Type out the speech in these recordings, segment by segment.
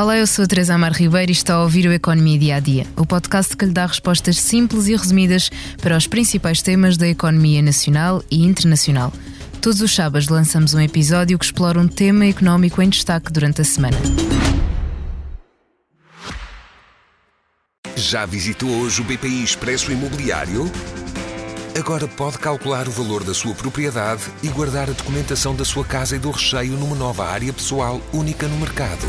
Olá, eu sou a Teresa Amar Ribeiro e está a ouvir o Economia Dia a Dia, o podcast que lhe dá respostas simples e resumidas para os principais temas da economia nacional e internacional. Todos os sábados lançamos um episódio que explora um tema económico em destaque durante a semana. Já visitou hoje o BPI Expresso Imobiliário? Agora pode calcular o valor da sua propriedade e guardar a documentação da sua casa e do recheio numa nova área pessoal única no mercado.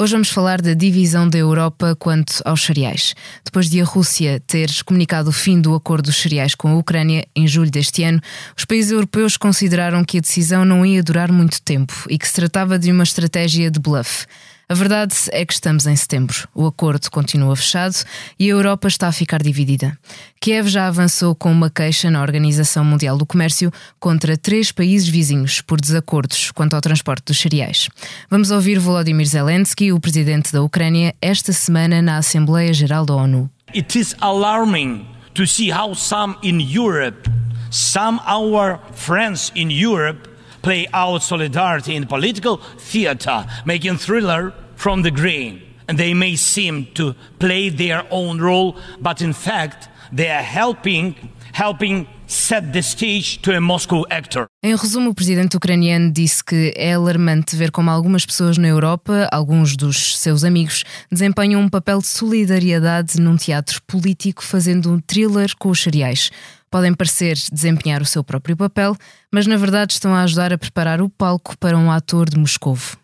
Hoje vamos falar da divisão da Europa quanto aos cereais. Depois de a Rússia ter comunicado o fim do acordo dos cereais com a Ucrânia em julho deste ano, os países europeus consideraram que a decisão não ia durar muito tempo e que se tratava de uma estratégia de bluff. A verdade é que estamos em setembro. O acordo continua fechado e a Europa está a ficar dividida. Kiev já avançou com uma queixa na Organização Mundial do Comércio contra três países vizinhos por desacordos quanto ao transporte dos cereais. Vamos ouvir Volodymyr Zelensky, o presidente da Ucrânia, esta semana na Assembleia Geral da ONU. It is alarming to see how some in Europe, some our friends in Europe play out solidarity in political theater, making thriller from the green. And they may seem to play their own role, but in fact, they are helping, helping set the stage to a Moscow actor. Em resumo, o presidente ucraniano disse que é alarmante ver como algumas pessoas na Europa, alguns dos seus amigos, desempenham um papel de solidariedade num teatro político, fazendo um thriller com os cereais podem parecer desempenhar o seu próprio papel, mas na verdade estão a ajudar a preparar o palco para um ator de Moscovo.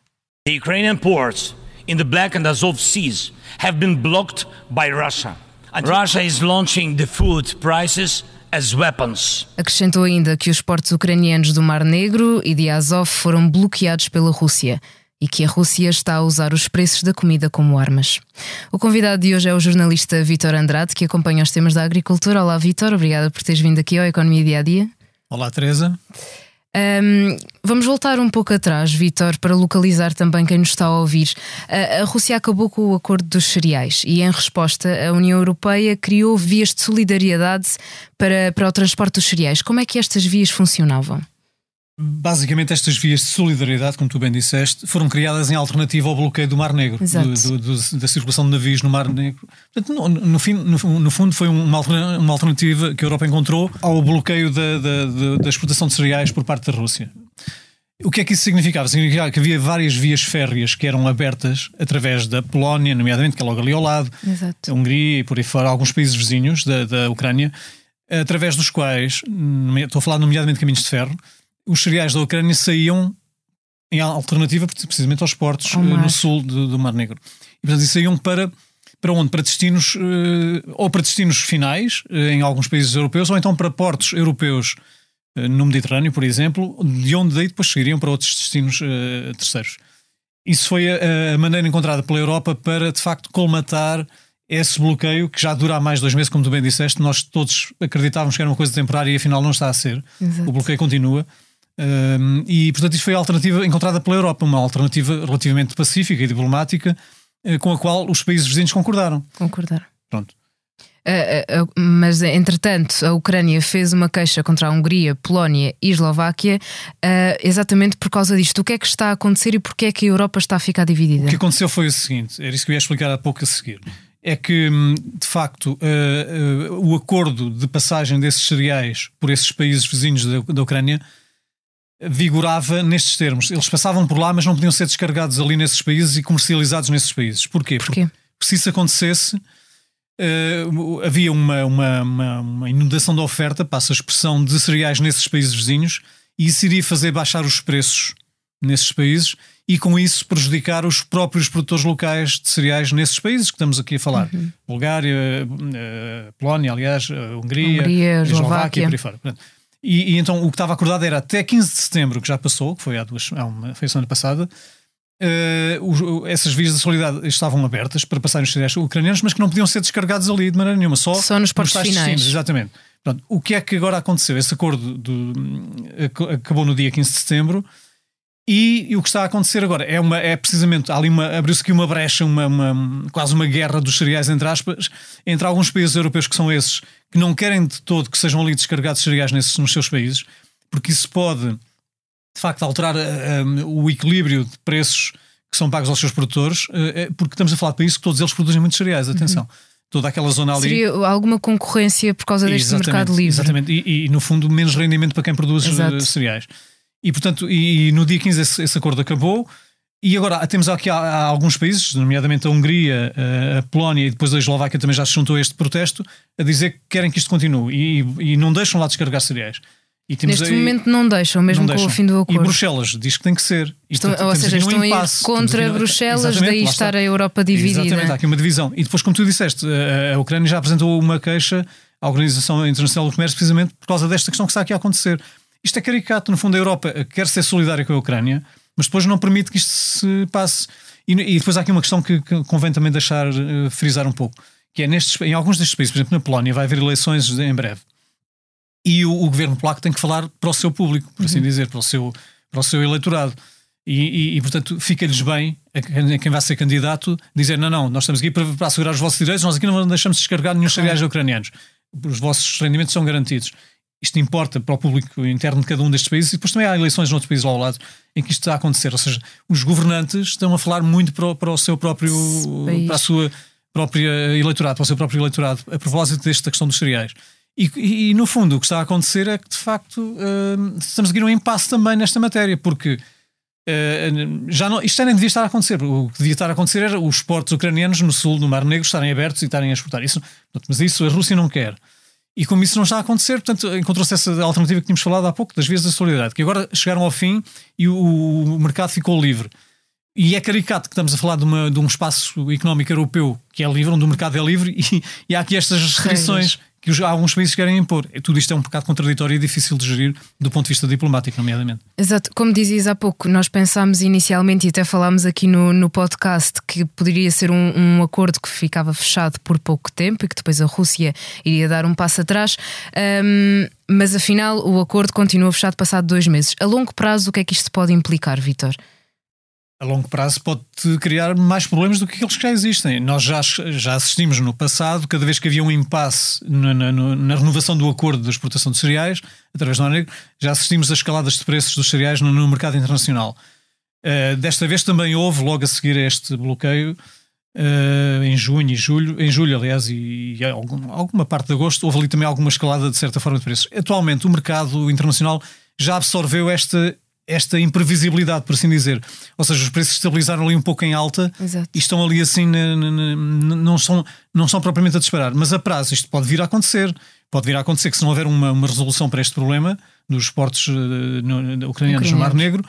The Ukrainian ports in the Black and Azov seas have been blocked by Russia. And Russia is launching the food prices as weapons. Acrescentou ainda que os portos ucranianos do Mar Negro e de Azov foram bloqueados pela Rússia e que a Rússia está a usar os preços da comida como armas. O convidado de hoje é o jornalista Vítor Andrade, que acompanha os temas da agricultura. Olá, Vítor, obrigada por teres vindo aqui ao Economia Dia a Dia. Olá, Teresa. Um, vamos voltar um pouco atrás, Vítor, para localizar também quem nos está a ouvir. A, a, Rússia acabou com o acordo dos cereais e, em resposta, a União Europeia criou vias de solidariedade para, para o transporte dos cereais. Como é que estas vias funcionavam? Basicamente, estas vias de solidariedade, como tu bem disseste, foram criadas em alternativa ao bloqueio do Mar Negro, do, do, da circulação de navios no Mar Negro. Portanto, no, no, fim, no, no fundo, foi uma, uma, alternativa que a Europa encontrou ao bloqueio da, da, da, exportação de cereais por parte da Rússia. O que é que isso significava? Significava que havia várias vias férreas que eram abertas através da Polónia, nomeadamente, que é logo ali ao lado, Exato. a Hungria e por aí fora, alguns países vizinhos da, da Ucrânia, através dos quais, estou a falar nomeadamente de caminhos de ferro, os cereais da Ucrânia saíam em alternativa precisamente aos portos eh, no sul do, do, Mar Negro. E portanto, saíam para, para onde? Para destinos, uh, ou para destinos finais, uh, em alguns países europeus, ou então para portos europeus no Mediterrâneo, por exemplo, de onde daí depois seguiriam para outros destinos terceiros. Isso foi a, a, maneira encontrada pela Europa para, de facto, colmatar esse bloqueio que já dura há mais de dois meses, como tu bem disseste. Nós todos acreditávamos que era uma coisa temporária e afinal não está a ser. Exato. O bloqueio continua. Um, e, portanto, isso foi a alternativa encontrada pela Europa, uma alternativa relativamente pacífica e diplomática, uh, com a qual os países vizinhos concordaram. Concordaram. Pronto. Uh, uh, mas, entretanto, a Ucrânia fez uma queixa contra a Hungria, Polónia e Eslováquia exatamente por causa disto. O que é que está a acontecer e porquê é que a Europa está a ficar dividida? O que aconteceu foi o seguinte: era isso que eu ia explicar há pouco a seguir. É que, hum, de facto, o acordo de passagem desses cereais por esses países vizinhos da, da Ucrânia vigorava nestes termos. Eles passavam por lá, mas não podiam ser descarregados ali nesses países e comercializados nesses países. Porquê? Porquê? Porque se isso acontecesse, uh, havia uma, uma, uma, uma, inundação de oferta, passa a expressão, de cereais nesses países vizinhos e isso iria fazer baixar os preços nesses países e com isso prejudicar os próprios produtores locais de cereais nesses países que estamos aqui a falar. Uhum. Bulgária, uh, Polónia, aliás, uh, Hungria, Hungria Eslováquia, Eslováquia por aí fora. Portanto, e, e, então o que estava acordado era até 15 de setembro, que já passou, que foi há duas, há uma, foi a semana passada, uh, os, essas vias de solidariedade estavam abertas para passar os cereais ucranianos, mas que não podiam ser descarregados ali de maneira nenhuma, só, só nos portos finais. Destinos, exatamente. O que é que agora aconteceu? Esse acordo do, acabou no dia 15 de setembro E, e, o que está a acontecer agora é, uma, é precisamente ali uma, abriu-se aqui uma brecha, uma, uma, quase uma guerra dos cereais, entre aspas, entre alguns países europeus que são esses, que não querem de todo que sejam ali descarregados cereais nesses, nos seus países, porque isso pode de facto alterar uh, o equilíbrio de preços que são pagos aos seus produtores, uh, porque estamos a falar de países que todos eles produzem muitos cereais, atenção. Uhum. Toda aquela zona ali. Seria alguma concorrência por causa deste mercado livre. Exatamente, e, e, no fundo menos rendimento para quem produz Exato. cereais. E portanto, e, e no dia 15 esse, esse, acordo acabou. E agora temos aqui há, há alguns países, nomeadamente a Hungria, a, a Polónia e depois a Eslováquia também já se juntou a este protesto, a dizer que querem que isto continue e, e não deixam lá descarregar cereais. Neste aí, momento não deixam, mesmo não deixam. com o fim do acordo. E Bruxelas diz que tem que ser. Estão, ou seja, estão um a ir contra Bruxelas, daí estar a Europa dividida. Exatamente, há aqui uma divisão. E depois, como tu disseste, a Ucrânia já apresentou uma queixa à Organização Internacional do Comércio precisamente por causa desta questão que está aqui a acontecer. Isto é caricato, no fundo, a Europa quer ser solidária com a Ucrânia, mas depois não permite que isto se passe. E, e depois há aqui uma questão que, que convém também deixar uh, frisar um pouco, que é nestes, em alguns destes países, por exemplo, na Polónia, vai haver eleições em breve. E o, o governo polaco tem que falar para o seu público, por assim uhum. dizer, para o seu, para o seu eleitorado. E, e, e, portanto, fica-lhes bem a quem vai ser candidato dizer: não, não, nós estamos aqui para, para assegurar os vossos direitos, nós aqui não deixamos descarregar nenhum cereais ucranianos. Os vossos rendimentos são garantidos isto importa para o público interno de cada um destes países e depois também há eleições noutros países ao lado em que isto está a acontecer. Ou seja, os governantes estão a falar muito para o, para o seu próprio, para a sua própria eleitorado, para o seu próprio eleitorado, a propósito desta questão dos cereais. E, e, e, no fundo o que está a acontecer é que de facto uh, estamos a seguir um impasse também nesta matéria, porque uh, já não, isto já nem devia estar a acontecer. O que devia estar a acontecer era os portos ucranianos no sul do Mar Negro estarem abertos e estarem a exportar. Isso, mas isso a Rússia não quer. E como isso não está a acontecer, portanto, encontrou-se essa alternativa que tínhamos falado há pouco, das vias da solidariedade, que agora chegaram ao fim e o, o mercado ficou livre. E é caricato que estamos a falar de, uma, de um espaço económico europeu que é livre, onde o mercado é livre, e, e há aqui estas restrições que os, alguns países querem impor. Tudo isto é um bocado contraditório e difícil de gerir do ponto de vista diplomático, nomeadamente. Exato, como dizias há pouco, nós pensámos inicialmente e até falámos aqui no, no podcast que poderia ser um, um, acordo que ficava fechado por pouco tempo e que depois a Rússia iria dar um passo atrás. Um, mas afinal, o acordo continua fechado passado dois meses. A longo prazo, o que é que isto pode implicar, Vitor? A longo prazo pode criar mais problemas do que aqueles que já existem. Nós já, já assistimos no passado, cada vez que havia um impasse na, na, na renovação do acordo de exportação de cereais, através do Negro, já assistimos a escaladas de preços dos cereais no, no mercado internacional. Uh, desta vez também houve, logo a seguir a este bloqueio, uh, em junho e julho, em julho, aliás, e, e algum, alguma parte de agosto, houve ali também alguma escalada de certa forma de preços. Atualmente, o mercado internacional já absorveu esta esta imprevisibilidade, por assim dizer. Ou seja, os preços estabilizaram ali um pouco em alta Exato. e estão ali assim, não, são, não são propriamente a disparar. Mas a prazo isto pode vir a acontecer. Pode vir a acontecer que se não houver uma, uma resolução para este problema dos portos uh, no, ucranianos no Mar Negro,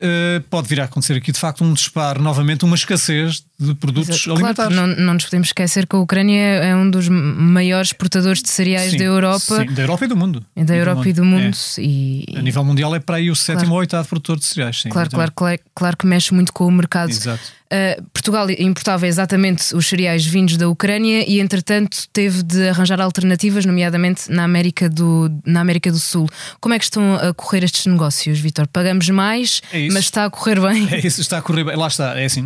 Uh, pode vir a acontecer aqui de facto um disparo, novamente, uma escassez de produtos Exato. alimentares. Claro, não, não nos podemos esquecer que a Ucrânia é um dos maiores exportadores de cereais sim, da Europa. Sim, da Europa e do mundo. É da Europa e do mundo. É. E, a nível mundial é para aí o sétimo claro. ou oitavo produtor de cereais. Sim, claro, claro, claro, claro que mexe muito com o mercado. Exato. Uh, Portugal importava exatamente os cereais vindos da Ucrânia e, entretanto, teve de arranjar alternativas, nomeadamente na América do, na América do Sul. Como é que estão a correr estes negócios, Vitor? Pagamos mais, é mas está a correr bem? É isso, está a correr bem. Lá está, é assim.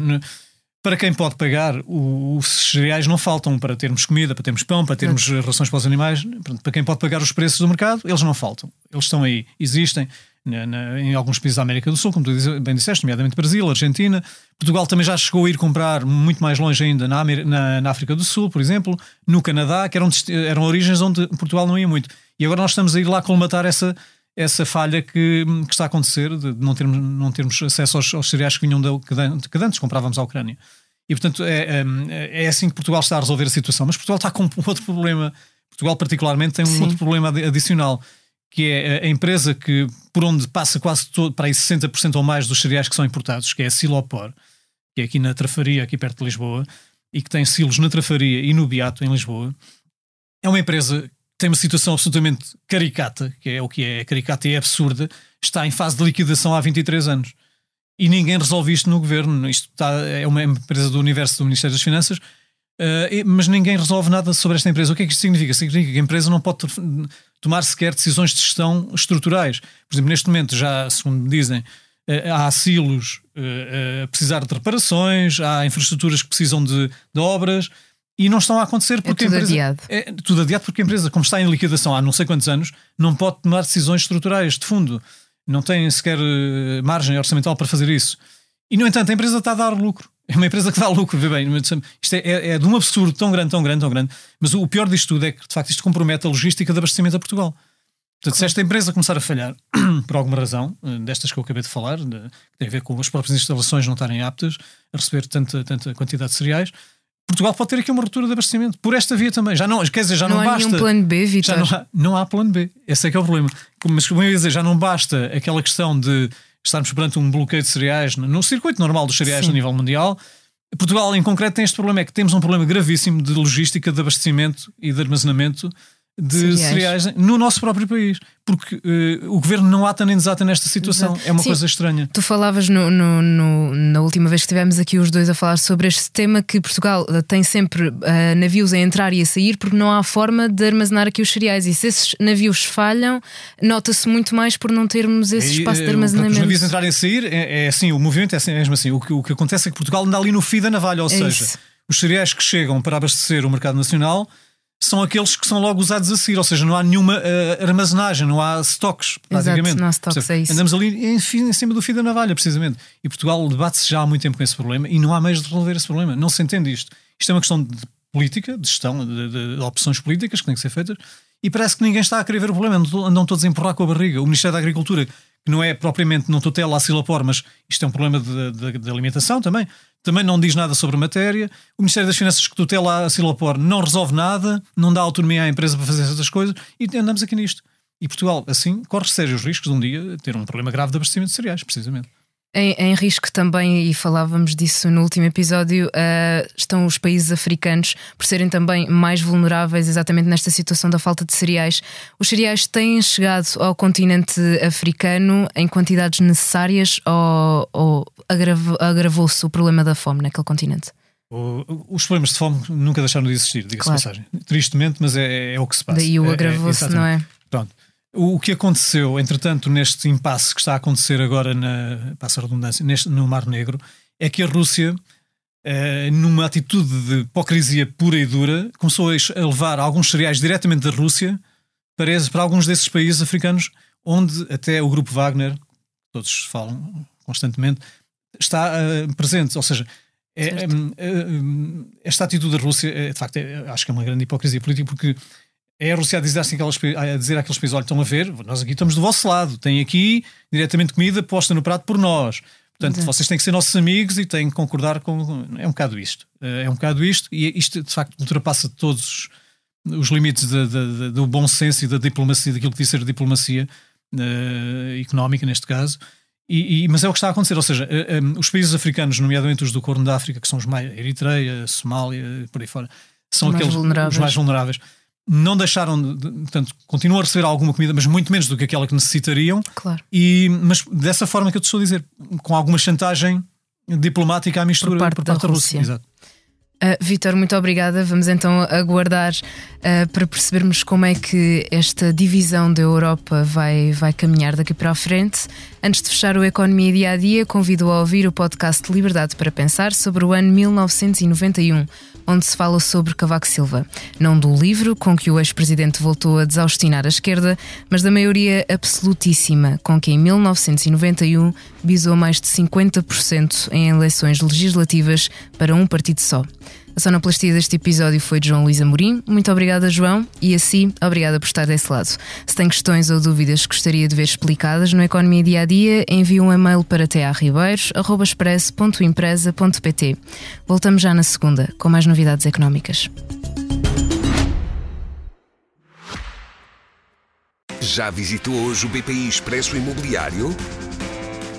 Para quem pode pagar, os cereais não faltam para termos comida, para termos pão, para termos rações para os animais. Para quem pode pagar os preços do mercado, eles não faltam. Eles estão aí, existem na, na, em alguns países da América do Sul, como tu bem disseste, nomeadamente Brasil, Argentina. Portugal também já chegou a ir comprar muito mais longe ainda na, na, na África do Sul, por exemplo, no Canadá, que eram, eram origens onde Portugal não ia muito. E agora nós estamos a ir lá colmatar essa, essa falha que, que está a acontecer de não termos, não termos acesso aos, aos cereais que vinham da, que antes comprávamos à Ucrânia. E portanto é, é, é assim que Portugal está a resolver a situação. Mas Portugal está com outro problema. Portugal, particularmente, tem um Sim. outro problema adicional que é a empresa que por onde passa quase todo, para aí 60% ou mais dos cereais que são importados, que é a Silopor, que é aqui na Trafaria, aqui perto de Lisboa, e que tem silos na Trafaria e no Beato, em Lisboa. É uma empresa tem uma situação absolutamente caricata, que é o que é, caricata e é absurda, está em fase de liquidação há 23 anos. E ninguém resolve isto no governo. Isto está, é uma empresa do universo do Ministério das Finanças, Uh, mas ninguém resolve nada sobre esta empresa. O que é que isto significa? Significa que a empresa não pode tomar sequer decisões de gestão estruturais. Por exemplo, neste momento, já, segundo me dizem, eh, há asilos uh, a precisar de reparações, há infraestruturas que precisam de, de obras e não estão a acontecer É porque tudo a empresa. adiado. É tudo adiado porque a empresa, como está em liquidação há não sei quantos anos, não pode tomar decisões estruturais de fundo. Não tem sequer eh, margem orçamental para fazer isso. E, no entanto, a empresa está a dar lucro. É uma empresa que dá lucro, vê bem. Isto é, é, é de um absurdo tão grande, tão grande, tão grande. Mas o pior disto tudo é que, de facto, isto compromete a logística de abastecimento a Portugal. Portanto, se esta empresa começar a falhar, por alguma razão, eh, destas que eu acabei de falar, que tem a ver com as próprias instalações não estarem aptas a receber tanta, tanta quantidade de cereais, Portugal pode ter aqui uma ruptura de abastecimento. Por esta via também. Já não, quer dizer, já não, não, há basta. nenhum plano B, Vitor. não há, não há plano B. Esse é que é o problema. Mas como eu ia dizer, já não basta aquela questão de estarmos perante um bloqueio de cereais no, no circuito normal dos cereais Sim. a nível mundial. Portugal, em concreto, tem este problema: é que temos um problema gravíssimo de logística, de abastecimento e de armazenamento de Cereais. cereais, no nosso próprio país. Porque eh, o governo não ata nem desata nesta situação. Exato. É uma Sim. coisa estranha. Tu falavas no- no- no- na última vez que estivemos aqui os dois a falar sobre este tema que Portugal eh, tem sempre eh, navios a entrar e a sair porque não há forma de armazenar aqui os cereais. E se esses navios falham, nota-se muito mais por não termos esse E, espaço de eh, Os armazenamento. navios entrarem e sair, é, é assim, o movimento é assim, mesmo assim. O que, o que acontece é que Portugal anda ali no fio da navalha, ou É seja, isso. os cereais que chegam para abastecer o mercado nacional são aqueles que são logo usados a seguir, ou seja, não há nenhuma eh, armazenagem, não há stocks, basicamente. não há stocks, é isso. Andamos ali em, em cima do fio da navalha, precisamente. E Portugal debate-se já há muito tempo com esse problema e não há meios de resolver esse problema. Não se entende isto. Isto é uma questão de política, de gestão, de, de- de opções políticas que têm que ser feitas e parece que ninguém está a querer ver o problema, andam todos a empurrar com a barriga. O Ministério da Agricultura, que não é propriamente, não tutela a Silapor, mas isto é um problema de, de- de alimentação também, também não diz nada sobre a matéria. O Ministério das Finanças, que tutela a Silapor, não resolve nada, não dá autonomia à empresa para fazer essas coisas e andamos aqui nisto. E Portugal, assim, corre sérios riscos de um dia ter um problema grave de abastecimento de cereais, precisamente. Em, em risco também, e falávamos disso no último episódio, eh, estão os países africanos por serem também mais vulneráveis exatamente nesta situação da falta de cereais. Os cereais têm chegado ao continente africano em quantidades necessárias ou, ou agravo- agravou-se o problema da fome naquele continente? Os problemas de fome nunca deixaram de existir, diga-se Claro. passagem. Tristemente, mas é, é o que se passa. Daí o É- é- agravou-se, exatamente. não é? O que aconteceu, entretanto, neste impasse que está a acontecer agora, na, passa a redundância, neste, no Mar Negro, é que a Rússia, eh, numa atitude de hipocrisia pura e dura, começou a levar alguns cereais diretamente da Rússia para, para alguns desses países africanos, onde até o grupo Wagner, todos falam constantemente, está eh, presente. Ou seja, é, eh, hum, esta atitude da Rússia, é, de facto, é- acho que é uma grande hipocrisia política, porque é a Rússia a dizer, assim, aquelas, a dizer àqueles países: olha, estão a ver, nós aqui estamos do vosso lado, tem aqui diretamente comida posta no prato por nós. Portanto, Exato. vocês têm que ser nossos amigos e têm que concordar com. É um bocado isto. Eh, É um bocado isto, e isto de facto ultrapassa todos os, limites da- da- da- do bom senso e da diplomacia, daquilo que diz ser diplomacia eh, económica, neste caso. E, e- mas é o que está a acontecer, ou seja, eh, eh, os países africanos, nomeadamente os do Corno da África, que são os mais Eritreia, Somália, por aí fora, são Os mais aqueles vulneráveis. os mais vulneráveis. Não deixaram, de, portanto, continuam a receber alguma comida, mas muito menos do que aquela que necessitariam. Claro. E, mas dessa forma que eu te estou a dizer, com alguma chantagem diplomática à mistura parte da Rússia. Exato. Uh, Vítor, muito obrigada. Vamos então aguardar uh, para percebermos como é que esta divisão da Europa vai, vai caminhar daqui para a frente. Antes de fechar o Economia Dia a Dia, convido a ouvir o podcast Liberdade para Pensar sobre o ano 1991, onde se fala sobre Cavaco Silva. Não do livro com que o ex-presidente voltou a desaustinar a esquerda, mas da maioria absolutíssima com que em 1991 bisou mais de 50% em eleições legislativas para um partido só. A sonoplastia deste episódio foi de João Luís Amorim. Muito obrigada, João, e assim, obrigada por estar desse lado. Se tem questões ou dúvidas que gostaria de ver explicadas no Economia Dia a Dia, envie um e-mail para tearribeiros.express.empresa.pt. Voltamos já na segunda, com mais novidades económicas. Já visitou hoje o BPI Expresso Imobiliário?